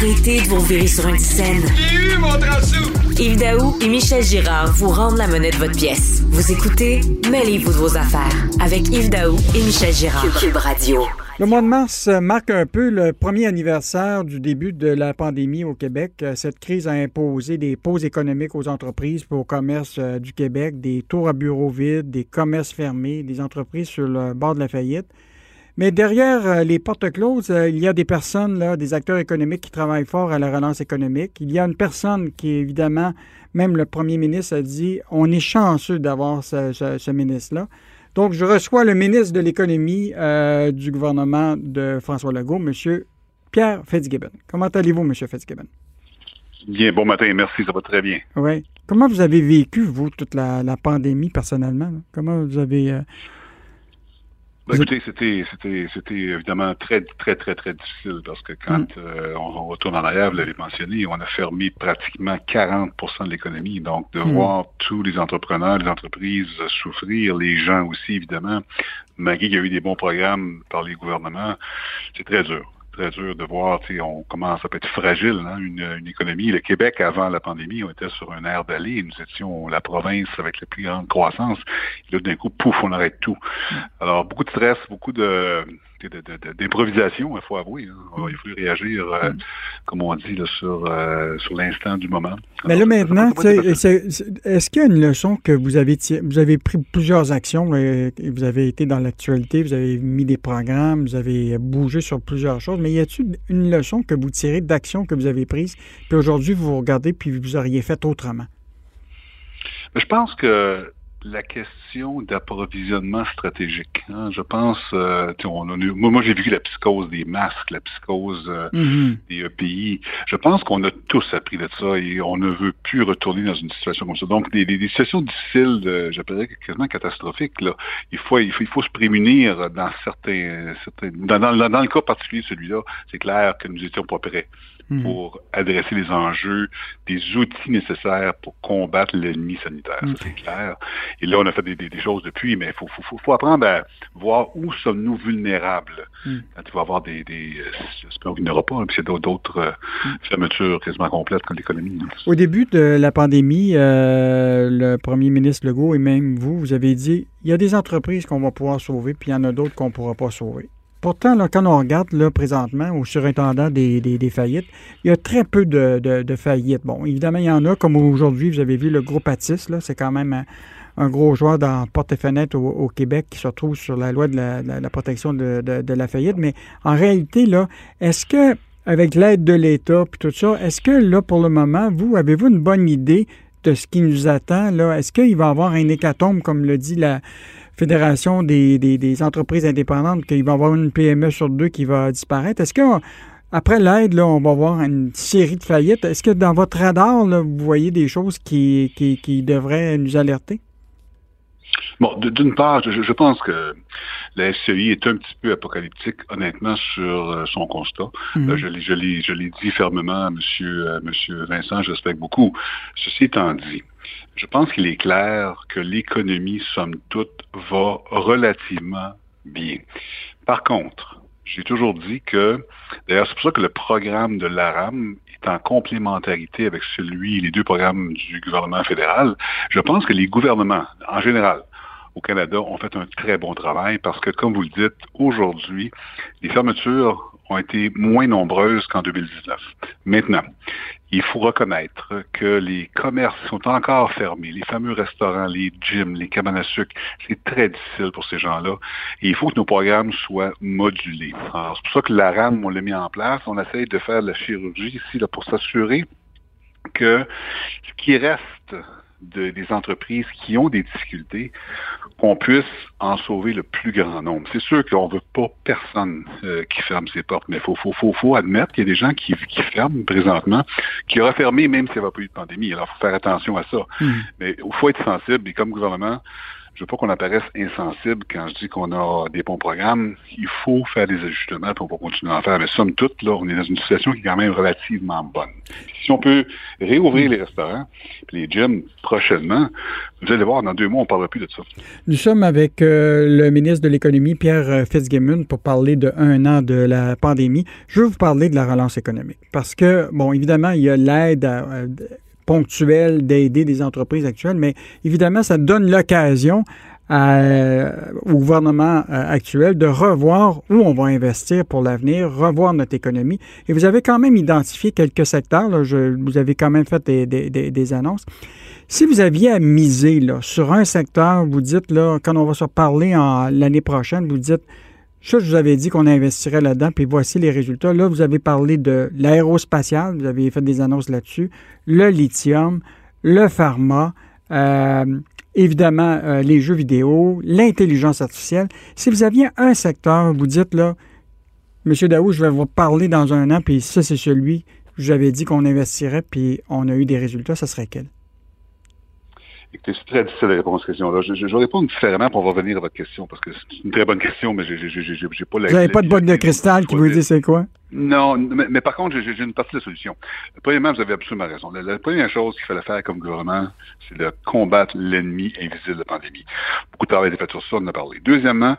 Arrêtez de vous virer sur une scène. J'ai eu mon Yves Daou et Michel Girard vous rendent la monnaie de votre pièce. Vous écoutez Mêlez-vous de vos affaires avec Yves Daou et Michel Girard. Cube Radio. Le mois de mars marque un peu le premier anniversaire du début de la pandémie au Québec. Cette crise a imposé des pauses économiques aux entreprises et au commerce euh, du Québec, des tours à bureaux vides, des commerces fermés, des entreprises sur le bord de la faillite. Mais derrière euh, les portes closes, euh, il y a des personnes, là, des acteurs économiques qui travaillent fort à la relance économique. Il y a une personne qui, évidemment, même le premier ministre a dit, on est chanceux d'avoir ce, ministre-là. Donc, je reçois le ministre de l'Économie euh, du gouvernement de François Legault, M. Pierre Fitzgibbon. Comment allez-vous, M. Fitzgibbon? Bien, bon matin, merci, ça va très bien. Oui. Comment vous avez vécu, vous, toute la, pandémie personnellement? Comment vous avez... Ben, écoutez, c'était, c'était, c'était évidemment très, très, très, très difficile parce que quand mm. euh, on, retourne en arrière, vous l'avez mentionné, on a fermé pratiquement 40% de l'économie. Donc, de mm. voir tous les entrepreneurs, les entreprises souffrir, les gens aussi, évidemment, malgré qu'il y a eu des bons programmes par les gouvernements, c'est très dur très dur de voir, on commence à être fragile, hein, une, économie. Le Québec, avant la pandémie, on était sur un air d'aller. Nous étions la province avec la plus grande croissance. Et là, d'un coup, pouf, on arrête tout. Mm. Alors, beaucoup de stress, beaucoup de, d'improvisation, il faut avouer. Hein. Il faut réagir, euh, mm. comme on dit, sur, euh, sur l'instant du moment. Mais là, maintenant, est-ce qu'il y a une leçon que vous avez Vous avez pris plusieurs actions, vous avez été dans l'actualité, vous avez mis des programmes, vous avez bougé sur plusieurs choses, mais y a-t-il une leçon que vous tirez d'actions que vous avez prises, puis aujourd'hui, vous regardez, puis vous auriez fait autrement? Je pense que la question d'approvisionnement stratégique. Hein. Je pense, euh, on a, moi, j'ai vu la psychose des masques, la psychose euh, mm-hmm. des e pays. Je pense qu'on a tous appris de ça et on ne veut plus retourner dans une situation comme ça. Donc, des, des, situations difficiles, j'appellerais quasiment catastrophiques, là, il, faut, il, faut, il faut se prémunir dans certains... certains dans, dans, dans le cas particulier, celui-là, c'est clair que nous étions pas prêts. Hmm. pour adresser les enjeux, des outils nécessaires pour combattre l'ennemi sanitaire. Ça, c'est clair. Et là, on a fait des, choses depuis, mais il faut, faut, faut, apprendre à voir où sommes-nous vulnérables. Hmm. Quand il va y avoir des... des euh, j'espère qu'il n'y aura pas, puis il y a d'autres euh, hmm. fermetures quasiment complètes comme l'économie. Au début de la pandémie, euh, le premier ministre Legault et même vous, vous avez dit, il y a des entreprises qu'on va pouvoir sauver, puis il y en a d'autres qu'on ne pourra pas sauver. Pourtant, là, quand on regarde présentement au surintendant des, faillites, il y a très peu de, faillites. Bon, évidemment, il y en a, comme aujourd'hui, vous avez vu le groupe Atis, c'est quand même un, gros joueur dans porte et fenêtre au, Québec qui se retrouve sur la loi de la, protection de, la faillite. Mais en réalité, là, est-ce que, avec l'aide de l'État et tout ça, est-ce que là, pour le moment, vous, avez-vous une bonne idée de ce qui nous attend? Là? Est-ce qu'il va y avoir un hécatombe, comme le dit la Fédération des, entreprises indépendantes qu'il va y avoir une PME sur deux qui va disparaître. Est-ce que après l'aide, là, on va voir une série de faillites? Est-ce que dans votre radar, vous voyez des choses qui, qui, devraient nous alerter? Bon, d'une part, je, pense que la SCI est un petit peu apocalyptique, honnêtement, sur euh, son constat. Mhm. Euh, je l'ai dit fermement à M. Monsieur, Vincent, je respecte beaucoup. Ceci étant dit, je pense qu'il est clair que l'économie, somme toute, va relativement bien. Par contre, j'ai toujours dit que, d'ailleurs, c'est pour ça que le programme de l'ARAM est en complémentarité avec celui, les deux programmes du gouvernement fédéral. Je pense que les gouvernements, en général, au Canada ont fait un très bon travail parce que, comme vous le dites, aujourd'hui, les fermetures ont été moins nombreuses qu'en 2019. Maintenant, il faut reconnaître que les commerces sont encore fermés, les fameux restaurants, les gyms, les cabanes à sucre, c'est très difficile pour ces gens-là. Et il faut que nos programmes soient modulés. c'est pour ça que la RAM, on l'a mis en place. On essaye de faire de la chirurgie ici là, pour s'assurer que ce qui reste des entreprises qui ont des difficultés, qu'on puisse en sauver le plus grand nombre. C'est sûr qu'on ne veut pas personne euh, qui ferme ses portes, mais il faut, faut, faut, faut, admettre qu'il y a des gens qui, qui ferment présentement, qui auraient fermé même s'il n'y avait pas eu de pandémie. Alors, il faut faire attention à ça. Hmm. Mais il faut être sensible et comme gouvernement, je veux pas qu'on apparaisse insensible quand je dis qu'on a des bons programmes. Il faut faire des ajustements, pour on continuer à en faire. Mais somme toute, là, on est dans une situation qui est quand même relativement bonne. Si on peut réouvrir les restaurants, les gyms prochainement, vous allez voir, dans deux mois, on ne parlera plus de ça. Nous sommes avec euh, le ministre de l'Économie, Pierre euh, Fitzgibbon, pour parler de un an de la pandémie. Je veux vous parler de la relance économique. Parce que, bon, évidemment, il y a l'aide à ponctuel d'aider des entreprises actuelles, mais évidemment, ça donne l'occasion au gouvernement euh, actuel de revoir où on va investir pour l'avenir, revoir notre économie. Et vous avez quand même identifié quelques secteurs, je, vous avez quand même fait des, des, annonces. Si vous aviez à miser sur un secteur, vous dites, là, quand on va se parler l'année prochaine, vous dites, je vous avais dit qu'on investirait là-dedans, puis voici les résultats. Là, vous avez parlé de l'aérospatial, vous avez fait des annonces là-dessus, le lithium, le pharma, euh, évidemment euh, les jeux vidéo, l'intelligence artificielle. Si vous aviez un secteur, vous dites là, Monsieur Daou, je vais vous parler dans un an, puis ça, c'est celui que j'avais dit qu'on investirait, puis on a eu des résultats, ça serait quel? Écoutez, c'est très difficile de répondre à cette question-là. Je, je, vais répondre différemment pour revenir à votre question, parce que c'est une très bonne question, mais j'ai pas la... Vous n'avez pas de boîte de cristal qui vous dit c'est quoi? Non, mais, par contre, j'ai une partie de la solution. Premièrement, vous avez absolument raison. La, première chose qu'il fallait faire comme gouvernement, c'est de combattre l'ennemi invisible de la pandémie. Beaucoup de travail a été fait sur ça, on en a parlé. Deuxièmement,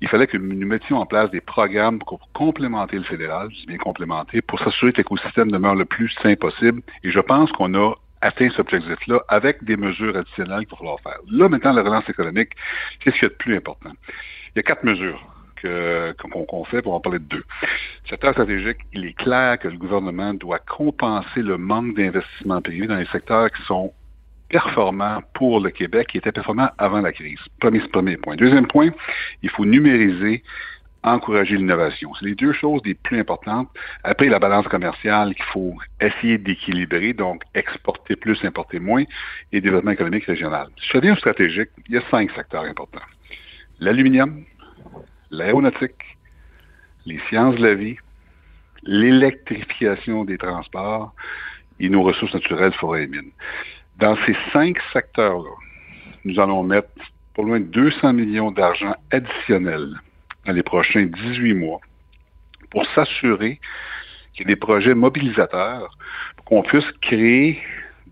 il fallait que nous mettions en place des programmes pour complémenter le fédéral, je dis bien complémenter, pour s'assurer que l'écosystème demeure le plus sain possible. Et je pense qu'on a atteint cet objectif-là avec des mesures additionnelles qu'il va faire. Là, maintenant, la relance économique, qu'est-ce qu'il y a de plus important? Il y a quatre mesures qu'on fait, pour en parler de deux. Secteur stratégique, il est clair que le gouvernement doit compenser le manque d'investissement privé dans les secteurs qui sont performants pour le Québec, qui étaient performants avant la crise. Premier, premier point. Deuxième point, il faut numériser encourager l'innovation. C'est les deux choses les plus importantes. Après, la balance commerciale qu'il faut essayer d'équilibrer, donc exporter plus, importer moins, et développement économique régional. Si je reviens au stratégique, il y a cinq secteurs importants. L'aluminium, l'aéronautique, les sciences de la vie, l'électrification des transports et nos ressources naturelles, forêts et mines. Dans ces cinq secteurs-là, nous allons mettre pour loin de 200 millions d'argent additionnels dans les prochains 18 mois pour s'assurer qu'il y ait des projets mobilisateurs pour qu'on puisse créer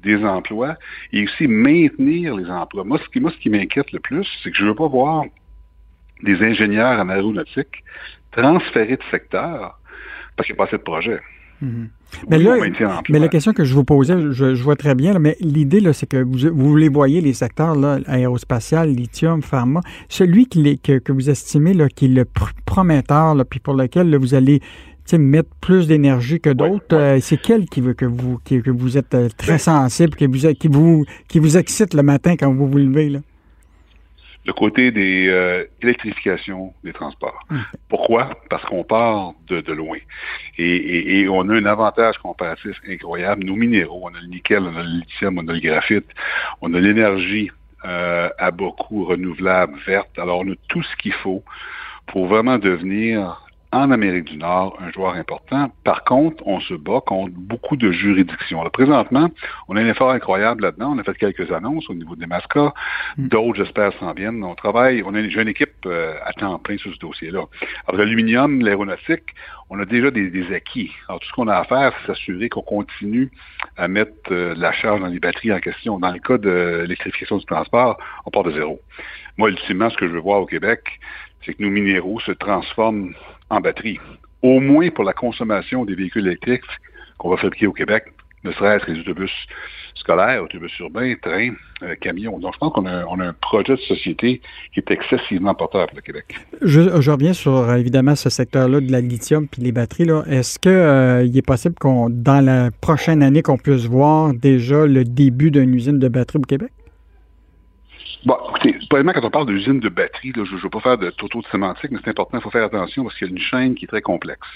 des emplois et aussi maintenir les emplois. Moi, ce qui, qui m'inquiète le plus, c'est que je ne veux pas voir des ingénieurs en aéronautique transférés de secteur parce qu'il n'y a pas assez de projets. Mhm. Mais là, mais la question que je vous posais, je, vois très bien, mais l'idée, c'est que vous, vous les voyez, les secteurs là, aérospatial, lithium, pharma, celui qui, que, que, vous estimez là, qui est le prometteur, puis pour lequel vous allez mettre plus d'énergie que d'autres, euh, c'est quel qui veut que vous, que vous êtes euh, très ben sensible, qui vous, qui, vous, qui vous excite le matin quand vous vous levez? Là? Le côté des euh, électrifications des transports. Hum. Pourquoi? Parce qu'on part de, de loin. Et, et, on a un avantage comparatif incroyable. Nos minéraux, on a le nickel, on a le lithium, on a le graphite, on a l'énergie euh, à beaucoup renouvelable, verte. Alors, on a tout ce qu'il faut pour vraiment devenir en Amérique du Nord un joueur important. Par contre, on se bat contre beaucoup de juridictions. présentement, on a un effort incroyable là-dedans. On a fait quelques annonces au niveau des mascots. Mm. D'autres, j'espère, s'en viennent. On travaille, on a une, équipe euh, à temps plein sur ce dossier-là. Alors, l'aluminium, l'aéronautique, on a déjà des, acquis. Alors, tout ce qu'on a à faire, c'est s'assurer qu'on continue à mettre euh, la charge dans les batteries en question. Dans le cas de l'électrification du transport, on part de zéro. Moi, ultimement, ce que je veux voir au Québec, c'est que nos minéraux se transforment en batterie, au moins pour la consommation des véhicules électriques qu'on va fabriquer au Québec, ne serait-ce que les autobus scolaires, autobus urbains, trains, euh, camions. Donc, je pense qu'on a, un projet de société qui est excessivement porteur pour le Québec. Je, reviens sur, euh, évidemment, ce secteur-là de la lithium puis les batteries. Est-ce qu'il euh, est possible qu'on, dans la prochaine année, qu'on puisse voir déjà le début d'une usine de batterie au Québec? Bon, écoutez, probablement quand on parle d'usine de batterie, je ne veux pas faire de toto de sémantique, mais c'est important, il faut faire attention parce qu'il y a une chaîne qui est très complexe.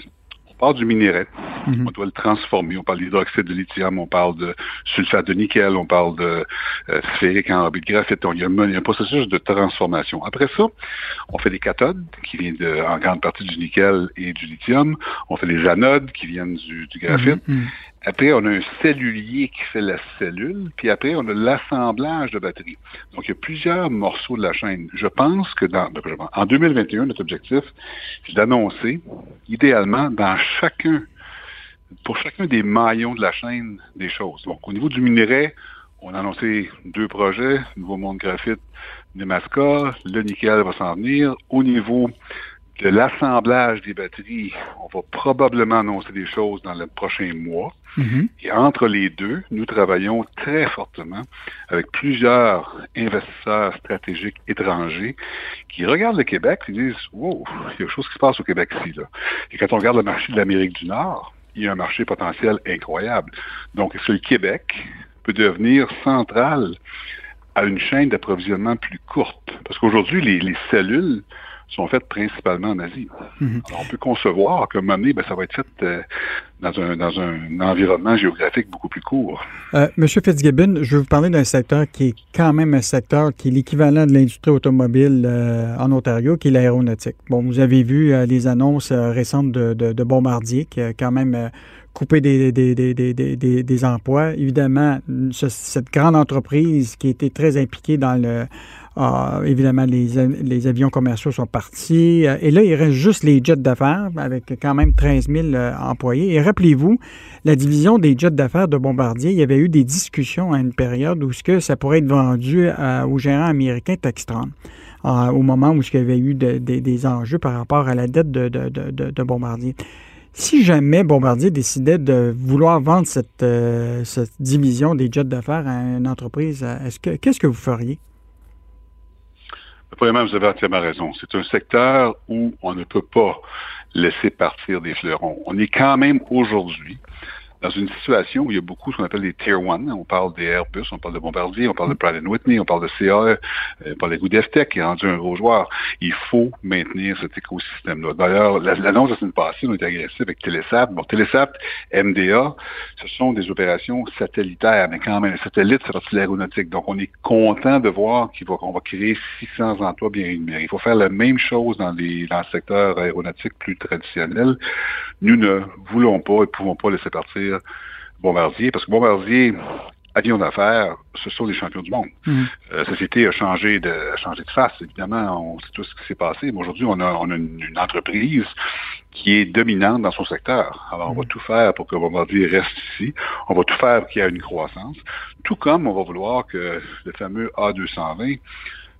part du minerai, mhm. on doit le transformer. On parle d'hydroxyde de lithium, on parle de sulfate de nickel, on parle de euh, sphérique en de graphite. Il y, a un, processus de transformation. Après ça, on fait des cathodes qui viennent de, en grande partie du nickel et du lithium. On fait des anodes qui viennent du, graphite. Mhm, mhm. Après, on a un cellulier qui fait la cellule, puis après, on a l'assemblage de batteries. Donc, il y a plusieurs morceaux de la chaîne. Je pense que dans, en 2021, notre objectif, c'est d'annoncer, idéalement, dans chacun, pour chacun des maillons de la chaîne, des choses. Donc, au niveau du minerai, on a annoncé deux projets, Nouveau Monde Graphite, Nemaska, le nickel va s'en venir. Au niveau de l'assemblage des batteries, on va probablement annoncer des choses dans le prochain mois. Mm-hmm. Et entre les deux, nous travaillons très fortement avec plusieurs investisseurs stratégiques étrangers qui regardent le Québec et disent Wow, il y a quelque chose qui se passe au Québec ici. Là. Et quand on regarde le marché de l'Amérique du Nord, il y a un marché potentiel incroyable. Donc, est-ce que le Québec peut devenir central à une chaîne d'approvisionnement plus courte? Parce qu'aujourd'hui, les cellules sont faites principalement en Asie. Mhm. Alors, on peut concevoir qu'à un moment donné, ben, ça va être fait euh, dans, un, dans un environnement géographique beaucoup plus court. Euh, Monsieur Fitzgibbon, je vais vous parler d'un secteur qui est quand même un secteur qui est l'équivalent de l'industrie automobile euh, en Ontario, qui est l'aéronautique. Bon, vous avez vu les annonces récentes de, de, Bombardier, qui a quand même coupé des, des, des, des, emplois. Évidemment, cette grande entreprise qui était très impliquée dans le ah, évidemment, les, avions commerciaux sont partis. Euh, et là, il reste juste les jets d'affaires avec quand même 13 000 euh, employés. Et rappelez-vous, la division des jets d'affaires de Bombardier, il y avait eu des discussions à une période où ce que ça pourrait être vendu euh, aux gérants américains Textron. au moment où il y avait eu des enjeux par rapport à la dette de, Bombardier. Si jamais Bombardier décidait de vouloir vendre cette, division des jets d'affaires à une entreprise, est-ce que qu'est-ce que vous feriez? Premièrement, vous avez entièrement raison. C'est un secteur où on ne peut pas laisser partir des fleurons. On est quand même aujourd'hui dans une situation où il y a beaucoup ce qu'on appelle des Tier 1. On parle des Airbus, on parle de Bombardier, on parle de Pratt Whitney, on parle de CAE, euh, on parle de Tech qui est rendu un gros joueur. Il faut maintenir cet écosystème-là. D'ailleurs, l'annonce de la passée, on était agressif avec Telesat. Bon, Telesat, MDA, ce sont des opérations satellitaires, mais quand même, un satellite, c'est partie de l'aéronautique. Donc, on est content de voir qu'on va, créer 600 emplois bien rémunérés. Il faut faire la même chose dans, les, dans le secteur aéronautique plus traditionnel. Nous ne voulons pas et ne pouvons pas laisser partir Bombardier, parce que Bombardier, avion d'affaires, ce sont des champions du monde. Mm. Euh, la société a changé de, changé de face, évidemment, on sait tout ce qui s'est passé, mais aujourd'hui, on a, on a une, entreprise qui est dominante dans son secteur. Alors, on va mm. tout faire pour que Bombardier reste ici. On va tout faire pour qu'il y ait une croissance. Tout comme on va vouloir que le fameux A220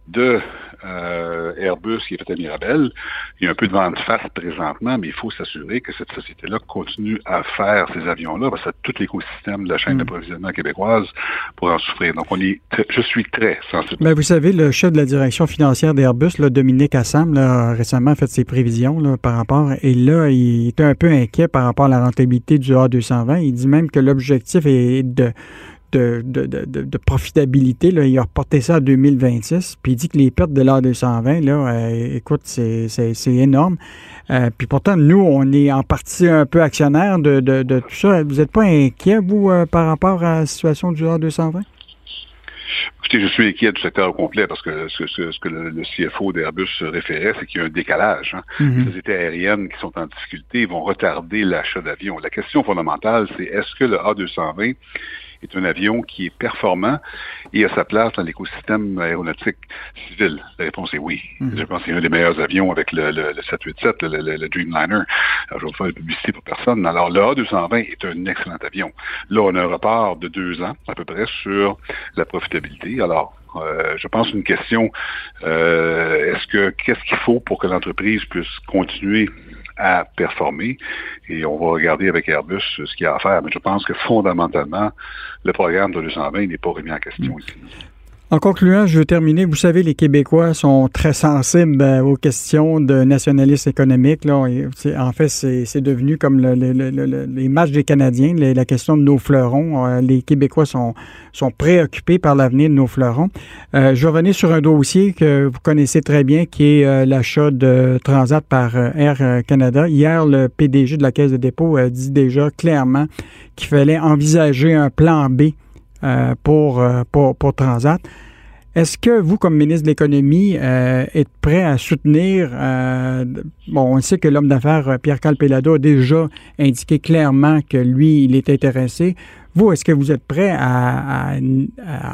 de euh, Airbus qui est fait à Mirabel. Il y a un peu de vente face présentement, mais il faut s'assurer que cette société-là continue à faire ces avions-là, parce que tout l'écosystème de la chaîne mm. d'approvisionnement québécoise pour en souffrir. Donc, on est je suis très sensible. Mais ben, vous savez, le chef de la direction financière d'Airbus, Dominique Assam, là, a récemment fait ses prévisions là, par rapport, et là, il était un peu inquiet par rapport à la rentabilité du A220. Il dit même que l'objectif est de de, de, profitabilité. Là. Il a reporté ça à 2026. Puis il dit que les pertes de l'A220, là, euh, écoute, c'est énorme. Euh, puis pourtant, nous, on est en partie un peu actionnaire de, tout ça. Vous n'êtes pas inquiet, vous, euh, par rapport à la situation du A220? Écoutez, je suis inquiet du secteur complet parce que ce, que le, CFO d'Airbus référait, c'est qu'il y a un décalage. Hein. Mm-hmm. Les sociétés aériennes qui sont en difficulté vont retarder l'achat d'avions. La question fondamentale, c'est est-ce que le A220 est un avion qui est performant et a sa place dans l'écosystème aéronautique civil? La réponse est oui. Mhm. Je pense que c'est un des meilleurs avions avec le, 787, le, Dreamliner. Alors, je ne vais pas faire de publicité pour personne. Alors, le A220 est un excellent avion. Là, on a un report de deux ans, à peu près, sur la profitabilité. Alors, euh, je pense une question, euh, est-ce que qu'est-ce qu'il faut pour que l'entreprise puisse continuer à performer. Et on va regarder avec Airbus ce qu'il y a à faire. Mais je pense que fondamentalement, le programme de 220 n'est pas remis en question ici. En concluant, je veux terminer. Vous savez, les Québécois sont très sensibles euh, aux questions de nationalisme économique. En fait, c'est devenu comme les matchs des Canadiens, la question de nos fleurons. Euh, les Québécois sont, préoccupés par l'avenir de nos fleurons. Euh, je revenir sur un dossier que vous connaissez très bien, qui est l'achat de Transat par Air Canada. Hier, le PDG de la Caisse de dépôt a dit déjà clairement qu'il fallait envisager un plan B euh, pour, euh, pour, pour, Transat. Est-ce que vous, comme ministre de l'Économie, euh, êtes prêt à soutenir, bon, on sait que l'homme d'affaires Pierre Calpelado a déjà indiqué clairement que lui, il est intéressé. Vous, est-ce que vous êtes prêt à,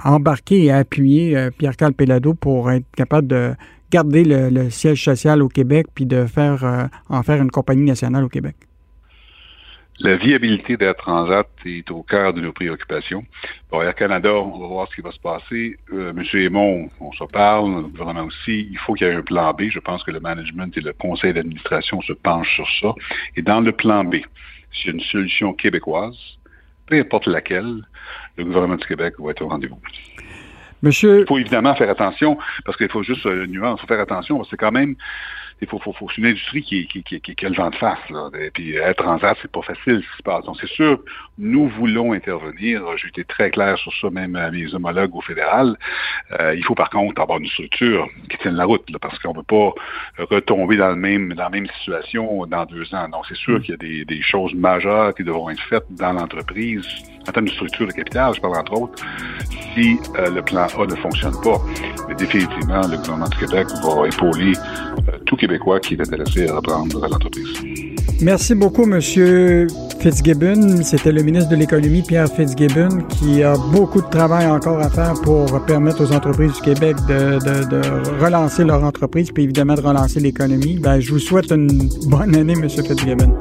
embarquer et à appuyer Pierre Calpelado pour être capable de garder le, le, siège social au Québec puis de faire en faire une compagnie nationale au Québec? La viabilité d'Air Transat est au cœur de nos préoccupations. Pour Air Canada, on va voir ce qui va se passer. Euh, Monsieur Aymon, on se parle, le gouvernement aussi. Il faut qu'il y ait un plan B. Je pense que le management et le conseil d'administration se penchent sur ça. Et dans le plan B, s'il y a une solution québécoise, peu importe laquelle, le gouvernement du Québec va être au rendez-vous. Monsieur... Il faut évidemment faire attention, parce qu'il faut juste euh, une nuance, il faut faire attention, parce que c'est quand même il faut, faut, faut une industrie qui, qui, qui, qui, a le vent de face. Là. Et puis être transat, c'est pas facile ce qui se passe. Donc c'est sûr, nous voulons intervenir. J'ai été très clair sur ça, même à mes homologues au fédéral. Euh, il faut par contre avoir une structure qui tienne la route, là, parce qu'on ne veut pas retomber dans le même dans la même situation dans deux ans. Donc c'est sûr mm. qu'il y a des, des choses majeures qui devront être faites dans l'entreprise en termes de structure de capital, je parle entre autres, si euh, le plan A ne fonctionne pas. Mais définitivement, le gouvernement du Québec va épauler euh, tout Qui est intéressé à reprendre l'entreprise. Merci beaucoup, M. Fitzgibbon. C'était le ministre de l'Économie, Pierre Fitzgibbon, qui a beaucoup de travail encore à faire pour permettre aux entreprises du Québec de, relancer leur entreprise, puis évidemment de relancer l'économie. Ben, je vous souhaite une bonne année, M. Fitzgibbon.